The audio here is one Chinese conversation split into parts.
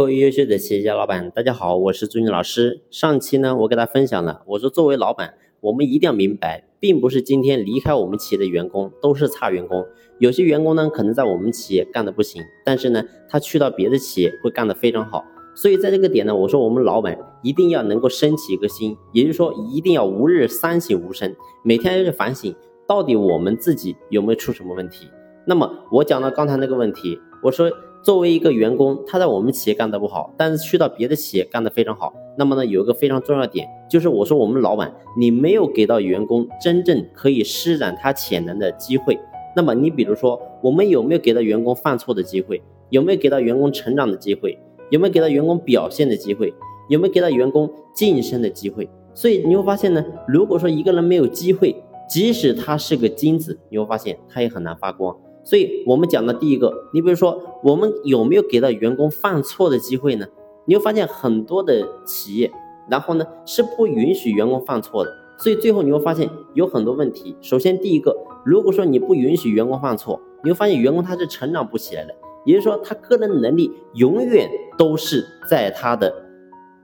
各位优秀的企业家老板，大家好，我是朱军老师。上期呢，我给大家分享了，我说作为老板，我们一定要明白，并不是今天离开我们企业的员工都是差员工，有些员工呢，可能在我们企业干的不行，但是呢，他去到别的企业会干得非常好。所以在这个点呢，我说我们老板一定要能够升起一个心，也就是说，一定要吾日三省吾身，每天要去反省，到底我们自己有没有出什么问题。那么我讲到刚才那个问题，我说。作为一个员工，他在我们企业干得不好，但是去到别的企业干得非常好。那么呢，有一个非常重要点，就是我说我们老板，你没有给到员工真正可以施展他潜能的机会。那么你比如说，我们有没有给到员工犯错的机会？有没有给到员工成长的机会？有没有给到员工表现的机会？有没有给到员工晋升的机会？所以你会发现呢，如果说一个人没有机会，即使他是个金子，你会发现他也很难发光。所以我们讲的第一个，你比如说，我们有没有给到员工犯错的机会呢？你会发现很多的企业，然后呢是不允许员工犯错的。所以最后你会发现有很多问题。首先第一个，如果说你不允许员工犯错，你会发现员工他是成长不起来的，也就是说他个人能力永远都是在他的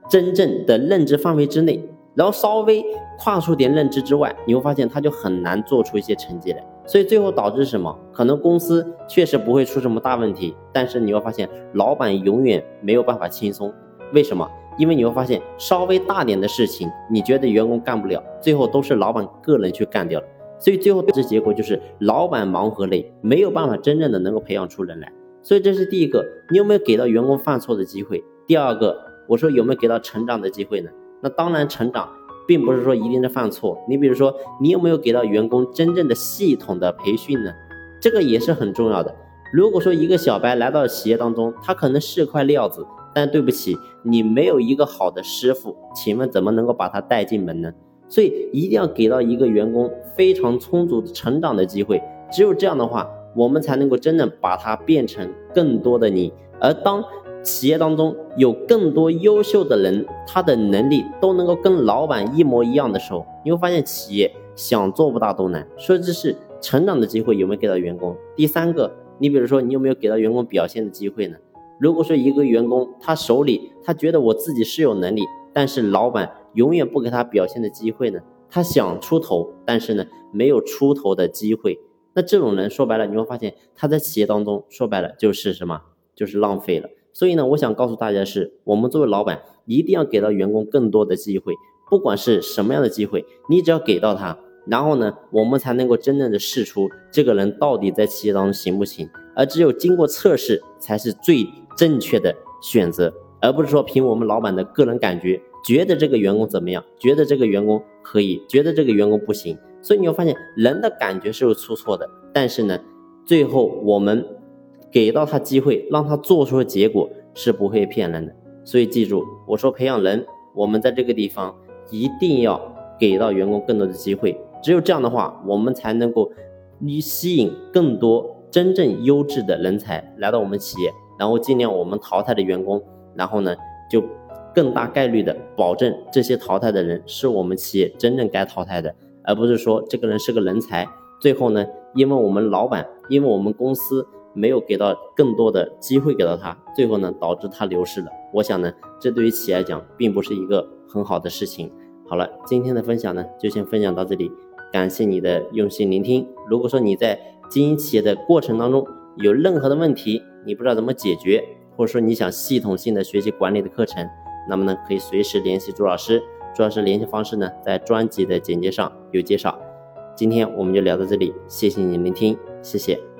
真正的认知范围之内，然后稍微跨出点认知之外，你会发现他就很难做出一些成绩来。所以最后导致什么？可能公司确实不会出什么大问题，但是你会发现老板永远没有办法轻松。为什么？因为你会发现稍微大点的事情，你觉得员工干不了，最后都是老板个人去干掉了。所以最后导致结果就是老板忙和累，没有办法真正的能够培养出人来。所以这是第一个，你有没有给到员工犯错的机会？第二个，我说有没有给到成长的机会呢？那当然成长。并不是说一定是犯错，你比如说，你有没有给到员工真正的系统的培训呢？这个也是很重要的。如果说一个小白来到企业当中，他可能是块料子，但对不起，你没有一个好的师傅，请问怎么能够把他带进门呢？所以一定要给到一个员工非常充足的成长的机会，只有这样的话，我们才能够真正把他变成更多的你。而当企业当中有更多优秀的人，他的能力都能够跟老板一模一样的时候，你会发现企业想做不大都难。所以这是成长的机会有没有给到员工？第三个，你比如说你有没有给到员工表现的机会呢？如果说一个员工他手里他觉得我自己是有能力，但是老板永远不给他表现的机会呢？他想出头，但是呢没有出头的机会，那这种人说白了你会发现他在企业当中说白了就是什么？就是浪费了。所以呢，我想告诉大家的是，我们作为老板，一定要给到员工更多的机会，不管是什么样的机会，你只要给到他，然后呢，我们才能够真正的试出这个人到底在企业当中行不行。而只有经过测试，才是最正确的选择，而不是说凭我们老板的个人感觉，觉得这个员工怎么样，觉得这个员工可以，觉得这个员工不行。所以你会发现，人的感觉是会出错的，但是呢，最后我们。给到他机会，让他做出的结果是不会骗人的。所以记住，我说培养人，我们在这个地方一定要给到员工更多的机会。只有这样的话，我们才能够你吸引更多真正优质的人才来到我们企业，然后尽量我们淘汰的员工，然后呢就更大概率的保证这些淘汰的人是我们企业真正该淘汰的，而不是说这个人是个人才，最后呢因为我们老板，因为我们公司。没有给到更多的机会给到他，最后呢导致他流失了。我想呢，这对于企业来讲并不是一个很好的事情。好了，今天的分享呢就先分享到这里，感谢你的用心聆听。如果说你在经营企业的过程当中有任何的问题，你不知道怎么解决，或者说你想系统性的学习管理的课程，那么呢可以随时联系朱老师。朱老师联系方式呢在专辑的简介上有介绍。今天我们就聊到这里，谢谢你聆听，谢谢。